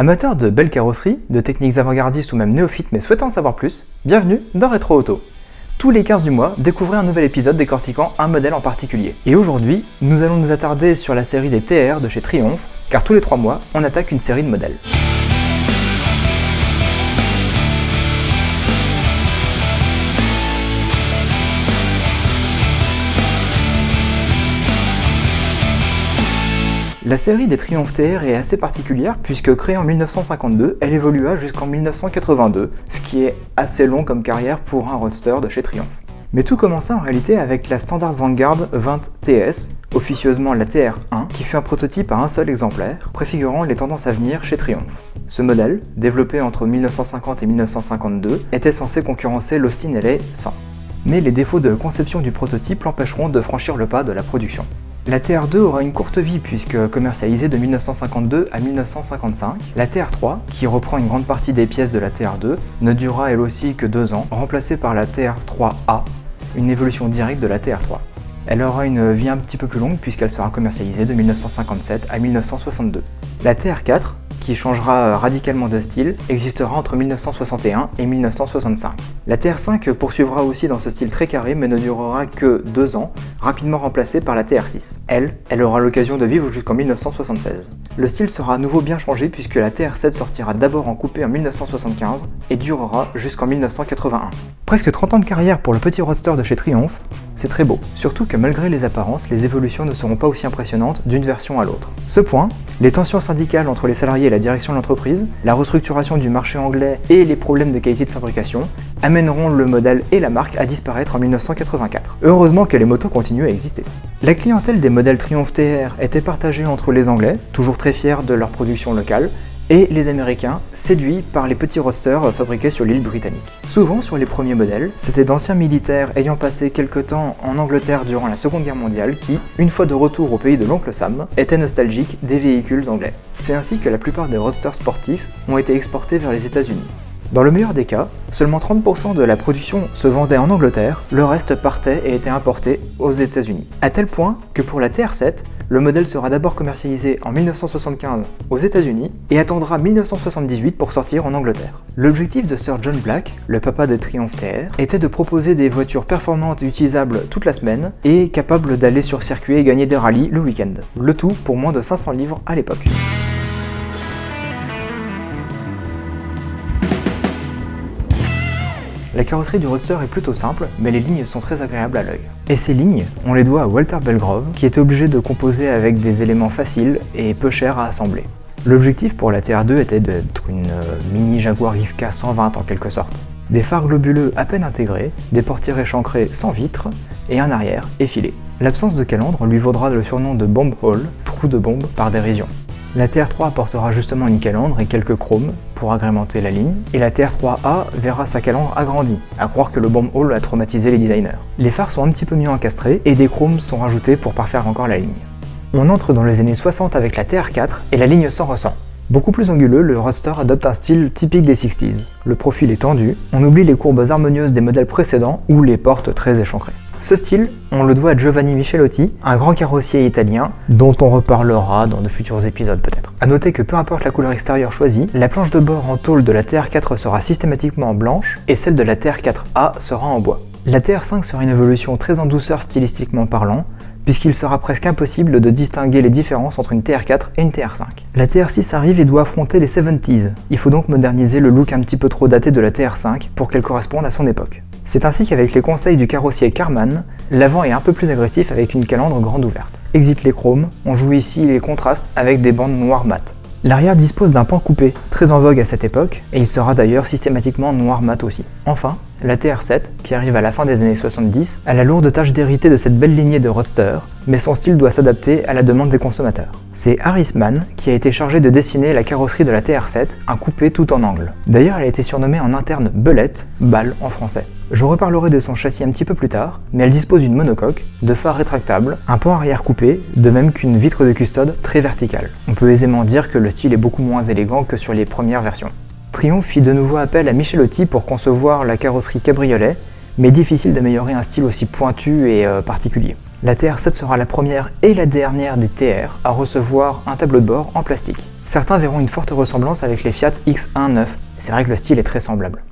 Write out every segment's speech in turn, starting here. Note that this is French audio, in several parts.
Amateurs de belles carrosseries, de techniques avant-gardistes ou même néophytes mais souhaitant en savoir plus, bienvenue dans Retro Auto. Tous les 15 du mois, découvrez un nouvel épisode décortiquant un modèle en particulier. Et aujourd'hui, nous allons nous attarder sur la série des TR de chez Triumph, car tous les 3 mois, on attaque une série de modèles. La série des Triumph TR est assez particulière puisque créée en 1952, elle évolua jusqu'en 1982, ce qui est assez long comme carrière pour un roadster de chez Triumph. Mais tout commença en réalité avec la Standard Vanguard 20 TS, officieusement la TR1, qui fut un prototype à un seul exemplaire, préfigurant les tendances à venir chez Triumph. Ce modèle, développé entre 1950 et 1952, était censé concurrencer l'Austin LA 100. Mais les défauts de conception du prototype l'empêcheront de franchir le pas de la production. La TR2 aura une courte vie puisque commercialisée de 1952 à 1955. La TR3, qui reprend une grande partie des pièces de la TR2, ne durera elle aussi que deux ans, remplacée par la TR3A, une évolution directe de la TR3. Elle aura une vie un petit peu plus longue puisqu'elle sera commercialisée de 1957 à 1962. La TR4, qui changera radicalement de style, existera entre 1961 et 1965. La TR5 poursuivra aussi dans ce style très carré mais ne durera que deux ans, rapidement remplacée par la TR6. Elle, elle aura l'occasion de vivre jusqu'en 1976. Le style sera à nouveau bien changé puisque la TR7 sortira d'abord en coupé en 1975 et durera jusqu'en 1981. Presque 30 ans de carrière pour le petit roadster de chez Triumph, c'est très beau. Surtout que malgré les apparences, les évolutions ne seront pas aussi impressionnantes d'une version à l'autre. Ce point, les tensions syndicales entre les salariés et la direction de l'entreprise, la restructuration du marché anglais et les problèmes de qualité de fabrication amèneront le modèle et la marque à disparaître en 1984. Heureusement que les motos continuent à exister. La clientèle des modèles Triumph TR était partagée entre les Anglais, toujours très fiers de leur production locale, et les Américains, séduits par les petits rosters fabriqués sur l'île britannique. Souvent sur les premiers modèles, c'était d'anciens militaires ayant passé quelques temps en Angleterre durant la Seconde Guerre mondiale qui, une fois de retour au pays de l'oncle Sam, étaient nostalgiques des véhicules anglais. C'est ainsi que la plupart des rosters sportifs ont été exportés vers les États-Unis. Dans le meilleur des cas, seulement 30% de la production se vendait en Angleterre, le reste partait et était importé aux États-Unis. À tel point que pour la TR7, le modèle sera d'abord commercialisé en 1975 aux États-Unis et attendra 1978 pour sortir en Angleterre. L'objectif de Sir John Black, le papa des Triumph TR, était de proposer des voitures performantes et utilisables toute la semaine et capables d'aller sur circuit et gagner des rallyes le week-end. Le tout pour moins de 500 livres à l'époque. La carrosserie du Roadster est plutôt simple, mais les lignes sont très agréables à l'œil. Et ces lignes, on les doit à Walter Belgrove, qui est obligé de composer avec des éléments faciles et peu chers à assembler. L'objectif pour la TR2 était d'être une euh, mini Jaguar XK 120 en quelque sorte. Des phares globuleux à peine intégrés, des portières échancrées sans vitres et un arrière effilé. L'absence de calandre lui vaudra le surnom de Bomb Hole, trou de bombe par dérision. La TR3 apportera justement une calandre et quelques chromes pour agrémenter la ligne, et la TR3A verra sa calandre agrandie, à croire que le bomb hall a traumatisé les designers. Les phares sont un petit peu mieux encastrés et des chromes sont rajoutés pour parfaire encore la ligne. On entre dans les années 60 avec la TR4 et la ligne s'en ressent. Beaucoup plus anguleux, le Roadster adopte un style typique des 60s. Le profil est tendu, on oublie les courbes harmonieuses des modèles précédents ou les portes très échancrées. Ce style, on le doit à Giovanni Michelotti, un grand carrossier italien dont on reparlera dans de futurs épisodes peut-être. A noter que peu importe la couleur extérieure choisie, la planche de bord en tôle de la TR4 sera systématiquement blanche et celle de la TR4A sera en bois. La TR5 sera une évolution très en douceur stylistiquement parlant, puisqu'il sera presque impossible de distinguer les différences entre une TR4 et une TR5. La TR6 arrive et doit affronter les 70s. Il faut donc moderniser le look un petit peu trop daté de la TR5 pour qu'elle corresponde à son époque. C'est ainsi qu'avec les conseils du carrossier Carman, l'avant est un peu plus agressif avec une calandre grande ouverte. Exit les chromes, on joue ici les contrastes avec des bandes noires mat. L'arrière dispose d'un pan coupé, très en vogue à cette époque, et il sera d'ailleurs systématiquement noir mat aussi. Enfin, la TR7, qui arrive à la fin des années 70, a la lourde tâche d'hériter de cette belle lignée de roadster, mais son style doit s'adapter à la demande des consommateurs. C'est Harris Mann qui a été chargé de dessiner la carrosserie de la TR7, un coupé tout en angle. D'ailleurs, elle a été surnommée en interne Belette, balle en français. Je reparlerai de son châssis un petit peu plus tard, mais elle dispose d'une monocoque, de phares rétractables, un pont arrière coupé, de même qu'une vitre de custode très verticale. On peut aisément dire que le style est beaucoup moins élégant que sur les premières versions. Triumph fit de nouveau appel à Michelotti pour concevoir la carrosserie cabriolet, mais difficile d'améliorer un style aussi pointu et euh, particulier. La TR7 sera la première et la dernière des TR à recevoir un tableau de bord en plastique. Certains verront une forte ressemblance avec les Fiat X1.9, c'est vrai que le style est très semblable.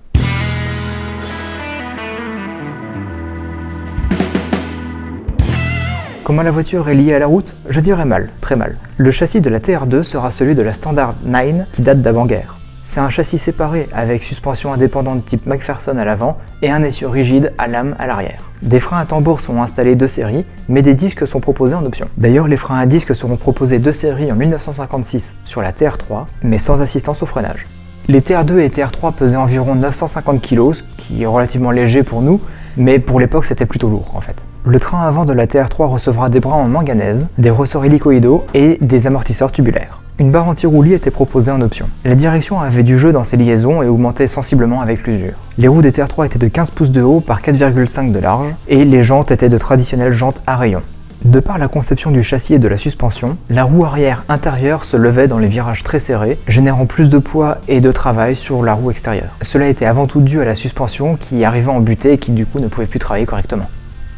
Comment la voiture est liée à la route? Je dirais mal, très mal. Le châssis de la TR2 sera celui de la Standard 9 qui date d'avant-guerre. C'est un châssis séparé avec suspension indépendante type McPherson à l'avant et un essieu rigide à lame à l'arrière. Des freins à tambour sont installés de série, mais des disques sont proposés en option. D'ailleurs, les freins à disques seront proposés de série en 1956 sur la TR3, mais sans assistance au freinage. Les TR2 et TR3 pesaient environ 950 kg, ce qui est relativement léger pour nous, mais pour l'époque c'était plutôt lourd en fait. Le train avant de la TR3 recevra des bras en manganèse, des ressorts hélicoïdaux et des amortisseurs tubulaires. Une barre anti-roulis était proposée en option. La direction avait du jeu dans ses liaisons et augmentait sensiblement avec l'usure. Les roues des TR3 étaient de 15 pouces de haut par 4,5 de large et les jantes étaient de traditionnelles jantes à rayons. De par la conception du châssis et de la suspension, la roue arrière intérieure se levait dans les virages très serrés, générant plus de poids et de travail sur la roue extérieure. Cela était avant tout dû à la suspension qui arrivait en butée et qui du coup ne pouvait plus travailler correctement.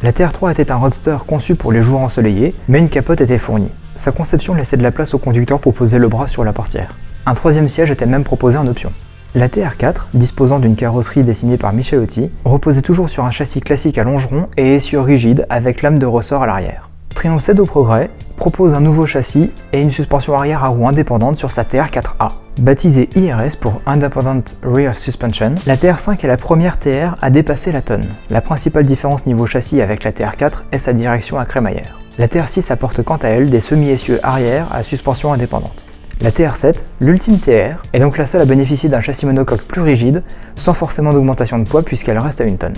La TR3 était un roadster conçu pour les jours ensoleillés, mais une capote était fournie. Sa conception laissait de la place au conducteur pour poser le bras sur la portière. Un troisième siège était même proposé en option. La TR4, disposant d'une carrosserie dessinée par Michelotti, reposait toujours sur un châssis classique à longeron et essieu rigide avec lame de ressort à l'arrière. Triomphe cède au progrès, propose un nouveau châssis et une suspension arrière à roues indépendante sur sa TR4A. Baptisée IRS pour Independent Rear Suspension, la TR5 est la première TR à dépasser la tonne. La principale différence niveau châssis avec la TR4 est sa direction à crémaillère. La TR6 apporte quant à elle des semi-essieux arrière à suspension indépendante. La TR7, l'ultime TR, est donc la seule à bénéficier d'un châssis monocoque plus rigide, sans forcément d'augmentation de poids puisqu'elle reste à une tonne.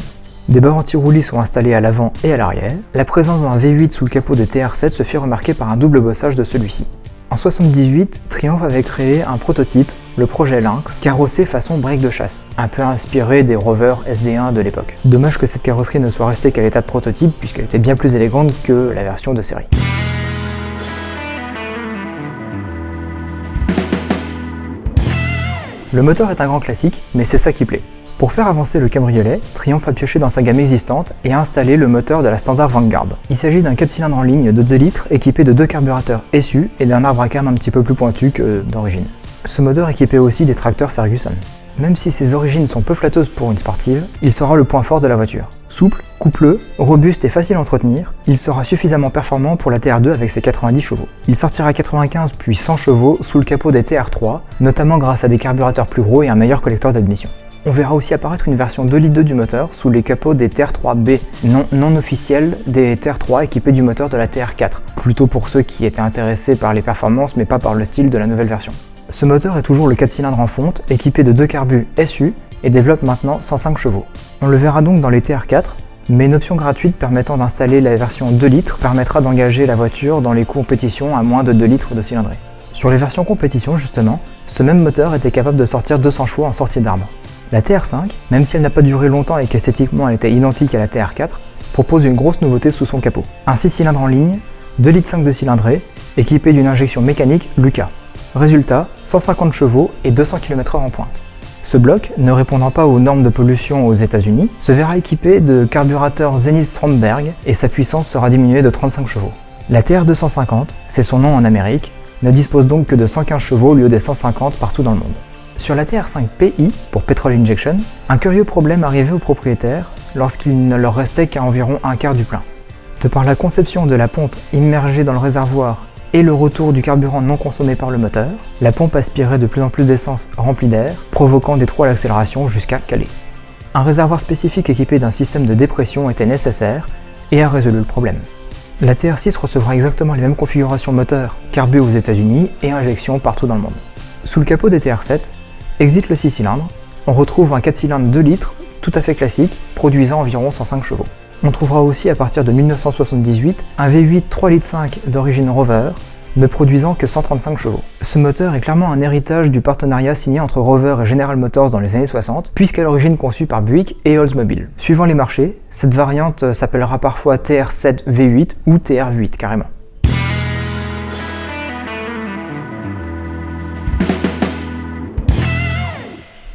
Des barres anti-roulis sont installées à l'avant et à l'arrière. La présence d'un V8 sous le capot des TR7 se fit remarquer par un double bossage de celui-ci. En 78, Triumph avait créé un prototype, le projet Lynx, carrossé façon break de chasse, un peu inspiré des Rover SD1 de l'époque. Dommage que cette carrosserie ne soit restée qu'à l'état de prototype puisqu'elle était bien plus élégante que la version de série. Le moteur est un grand classique, mais c'est ça qui plaît. Pour faire avancer le cabriolet, Triumph a pioché dans sa gamme existante et a installé le moteur de la Standard Vanguard. Il s'agit d'un 4 cylindres en ligne de 2 litres équipé de deux carburateurs SU et d'un arbre à cam un petit peu plus pointu que d'origine. Ce moteur équipait aussi des tracteurs Ferguson. Même si ses origines sont peu flatteuses pour une sportive, il sera le point fort de la voiture. Souple, coupleux, robuste et facile à entretenir, il sera suffisamment performant pour la TR2 avec ses 90 chevaux. Il sortira à 95 puis 100 chevaux sous le capot des TR3, notamment grâce à des carburateurs plus gros et un meilleur collecteur d'admission. On verra aussi apparaître une version 2 litres 2 du moteur sous les capots des TR3B, non, non officiels des TR3 équipés du moteur de la TR4, plutôt pour ceux qui étaient intéressés par les performances mais pas par le style de la nouvelle version. Ce moteur est toujours le 4 cylindres en fonte, équipé de deux carbus SU et développe maintenant 105 chevaux. On le verra donc dans les TR4, mais une option gratuite permettant d'installer la version 2 litres permettra d'engager la voiture dans les compétitions à moins de 2 litres de cylindrée. Sur les versions compétition justement, ce même moteur était capable de sortir 200 chevaux en sortie d'arbre. La TR5, même si elle n'a pas duré longtemps et qu'esthétiquement elle était identique à la TR4, propose une grosse nouveauté sous son capot. Un 6 cylindres en ligne, 2 litres 5 de cylindrée, équipé d'une injection mécanique Lucas. Résultat, 150 chevaux et 200 km/h en pointe. Ce bloc, ne répondant pas aux normes de pollution aux États-Unis, se verra équipé de carburateurs Zenith Stromberg et sa puissance sera diminuée de 35 chevaux. La TR250, c'est son nom en Amérique, ne dispose donc que de 115 chevaux au lieu des 150 partout dans le monde. Sur la TR5 PI, pour Petrol Injection, un curieux problème arrivait aux propriétaires lorsqu'il ne leur restait qu'à environ un quart du plein. De par la conception de la pompe immergée dans le réservoir et le retour du carburant non consommé par le moteur, la pompe aspirait de plus en plus d'essence remplie d'air, provoquant des trous à l'accélération jusqu'à caler. Un réservoir spécifique équipé d'un système de dépression était nécessaire et a résolu le problème. La TR6 recevra exactement les mêmes configurations moteur carbu aux États-Unis et injection partout dans le monde. Sous le capot des TR7, Exit le 6 cylindres, on retrouve un 4 cylindres 2 litres, tout à fait classique, produisant environ 105 chevaux. On trouvera aussi à partir de 1978 un V8 3 litres 5 d'origine Rover, ne produisant que 135 chevaux. Ce moteur est clairement un héritage du partenariat signé entre Rover et General Motors dans les années 60, puisqu'à l'origine conçu par Buick et Oldsmobile. Suivant les marchés, cette variante s'appellera parfois TR7 V8 ou TR8 carrément.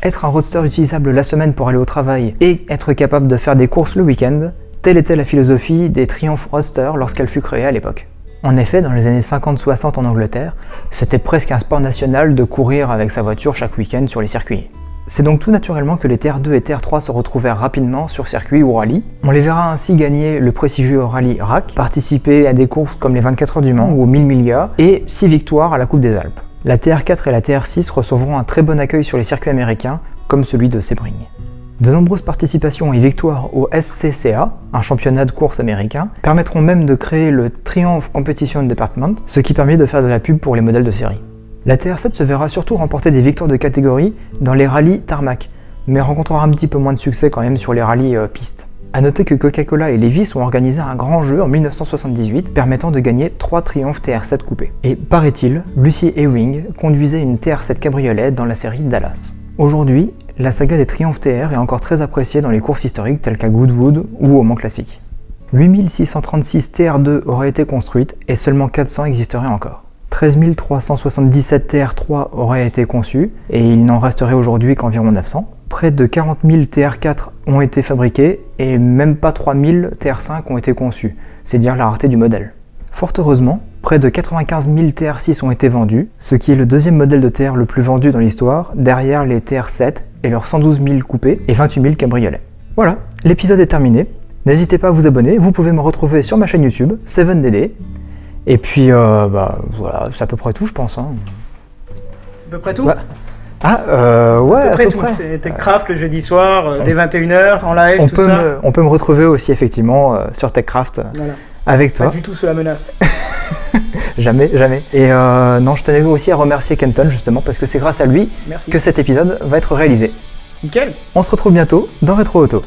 Être un roadster utilisable la semaine pour aller au travail et être capable de faire des courses le week-end, telle était la philosophie des Triumph Roadster lorsqu'elle fut créée à l'époque. En effet, dans les années 50-60 en Angleterre, c'était presque un sport national de courir avec sa voiture chaque week-end sur les circuits. C'est donc tout naturellement que les TR2 et TR3 se retrouvèrent rapidement sur circuit ou rallye. On les verra ainsi gagner le prestigieux rallye RAC, participer à des courses comme les 24 heures du Mans ou aux 1000 milliards, et 6 victoires à la Coupe des Alpes. La TR4 et la TR6 recevront un très bon accueil sur les circuits américains, comme celui de Sebring. De nombreuses participations et victoires au SCCA, un championnat de course américain, permettront même de créer le Triumph Competition Department, ce qui permet de faire de la pub pour les modèles de série. La TR7 se verra surtout remporter des victoires de catégorie dans les rallyes tarmac, mais rencontrera un petit peu moins de succès quand même sur les rallyes euh, pistes. A noter que Coca-Cola et Levi's ont organisé un grand jeu en 1978 permettant de gagner 3 triomphes TR7 coupés. Et paraît-il, Lucy Ewing conduisait une TR7 cabriolet dans la série Dallas. Aujourd'hui, la saga des triomphes TR est encore très appréciée dans les courses historiques telles qu'à Goodwood ou au Mans Classique. 8636 TR2 auraient été construites et seulement 400 existeraient encore. 13 377 TR3 auraient été conçus et il n'en resterait aujourd'hui qu'environ 900. Près de 40 000 TR4 ont été fabriqués et même pas 3000 TR5 ont été conçus, c'est dire la rareté du modèle. Fort heureusement, près de 95 000 TR6 ont été vendus, ce qui est le deuxième modèle de TR le plus vendu dans l'histoire, derrière les TR7 et leurs 112 000 coupés et 28 000 cabriolets. Voilà, l'épisode est terminé. N'hésitez pas à vous abonner, vous pouvez me retrouver sur ma chaîne YouTube, 7DD. Et puis, euh, bah, voilà, c'est à peu près tout, je pense. Hein. C'est à peu près tout? Ouais. Ah, euh, ouais, à peu près près. TechCraft le jeudi soir, euh, dès 21h, en live, On tout peut, ça. me, on peut me retrouver aussi effectivement euh, sur TechCraft euh, Voilà. avec Pas toi. du tout sous la menace. Jamais, jamais. Et euh, non, je tenais aussi à remercier Kenton justement parce que c'est grâce à lui Merci. que cet épisode va être réalisé. Nickel. On se retrouve bientôt dans Retro Auto.